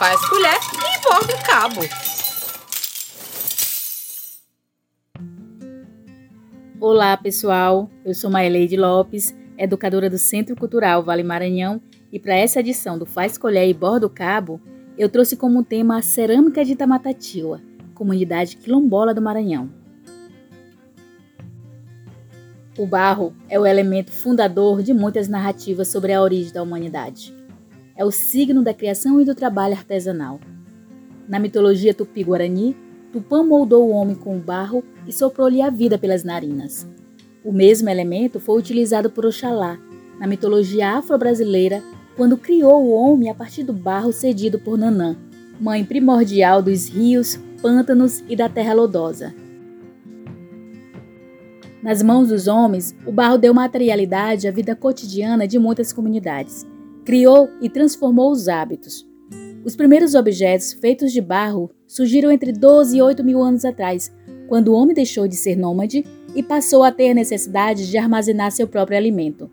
faz colher e borda o cabo. Olá, pessoal. Eu sou Maileide Lopes, educadora do Centro Cultural Vale Maranhão, e para essa edição do Faz Colher e Borda o Cabo, eu trouxe como tema a cerâmica de Tamatatiwa, comunidade quilombola do Maranhão. O barro é o elemento fundador de muitas narrativas sobre a origem da humanidade. É o signo da criação e do trabalho artesanal. Na mitologia tupi-guarani, Tupã moldou o homem com o barro e soprou-lhe a vida pelas narinas. O mesmo elemento foi utilizado por Oxalá, na mitologia afro-brasileira, quando criou o homem a partir do barro cedido por Nanã, mãe primordial dos rios, pântanos e da terra lodosa. Nas mãos dos homens, o barro deu materialidade à vida cotidiana de muitas comunidades. Criou e transformou os hábitos. Os primeiros objetos feitos de barro surgiram entre 12 e 8 mil anos atrás, quando o homem deixou de ser nômade e passou a ter necessidade de armazenar seu próprio alimento.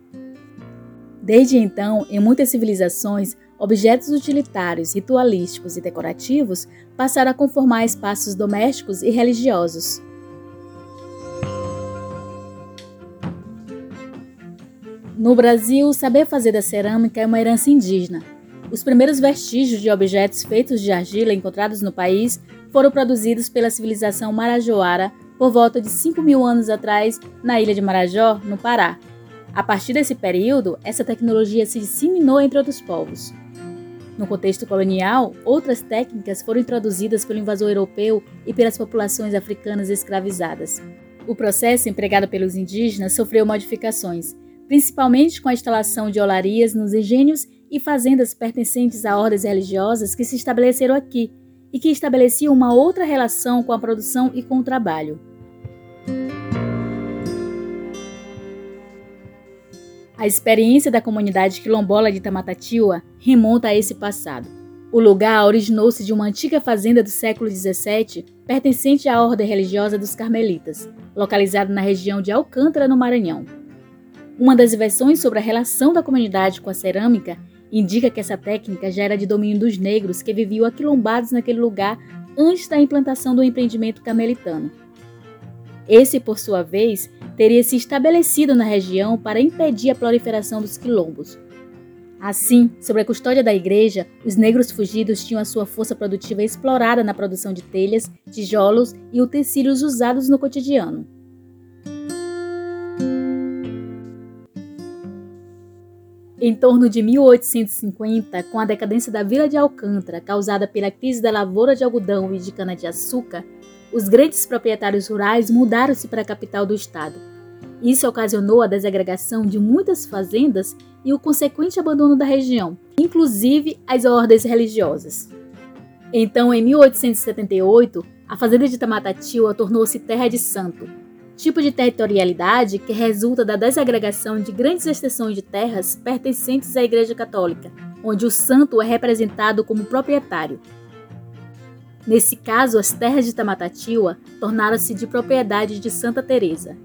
Desde então, em muitas civilizações, objetos utilitários, ritualísticos e decorativos passaram a conformar espaços domésticos e religiosos. No Brasil, saber fazer da cerâmica é uma herança indígena. Os primeiros vestígios de objetos feitos de argila encontrados no país foram produzidos pela civilização marajoara por volta de 5 mil anos atrás na ilha de Marajó, no Pará. A partir desse período, essa tecnologia se disseminou entre outros povos. No contexto colonial, outras técnicas foram introduzidas pelo invasor europeu e pelas populações africanas escravizadas. O processo empregado pelos indígenas sofreu modificações principalmente com a instalação de olarias nos engenhos e fazendas pertencentes a ordens religiosas que se estabeleceram aqui e que estabeleciam uma outra relação com a produção e com o trabalho. A experiência da comunidade quilombola de Tamatatiwa remonta a esse passado. O lugar originou-se de uma antiga fazenda do século XVII, pertencente à ordem religiosa dos Carmelitas, localizada na região de Alcântara, no Maranhão. Uma das versões sobre a relação da comunidade com a cerâmica indica que essa técnica já era de domínio dos negros que viviam aquilombados naquele lugar antes da implantação do empreendimento carmelitano. Esse, por sua vez, teria se estabelecido na região para impedir a proliferação dos quilombos. Assim, sob a custódia da igreja, os negros fugidos tinham a sua força produtiva explorada na produção de telhas, tijolos e utensílios usados no cotidiano. Em torno de 1850, com a decadência da vila de Alcântara causada pela crise da lavoura de algodão e de cana-de-açúcar, os grandes proprietários rurais mudaram-se para a capital do estado. Isso ocasionou a desagregação de muitas fazendas e o consequente abandono da região, inclusive as ordens religiosas. Então, em 1878, a fazenda de Tamatatiwa tornou-se terra de santo, tipo de territorialidade que resulta da desagregação de grandes extensões de terras pertencentes à Igreja Católica, onde o santo é representado como proprietário. Nesse caso, as terras de Tamatatiwa tornaram-se de propriedade de Santa Teresa.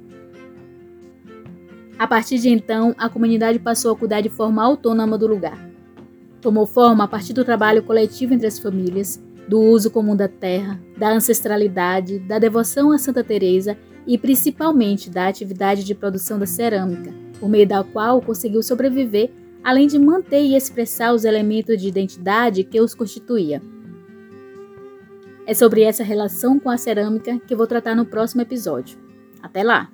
A partir de então, a comunidade passou a cuidar de forma autônoma do lugar. Tomou forma a partir do trabalho coletivo entre as famílias, do uso comum da terra, da ancestralidade, da devoção a Santa Teresa e principalmente da atividade de produção da cerâmica, por meio da qual conseguiu sobreviver, além de manter e expressar os elementos de identidade que os constituía. É sobre essa relação com a cerâmica que vou tratar no próximo episódio. Até lá!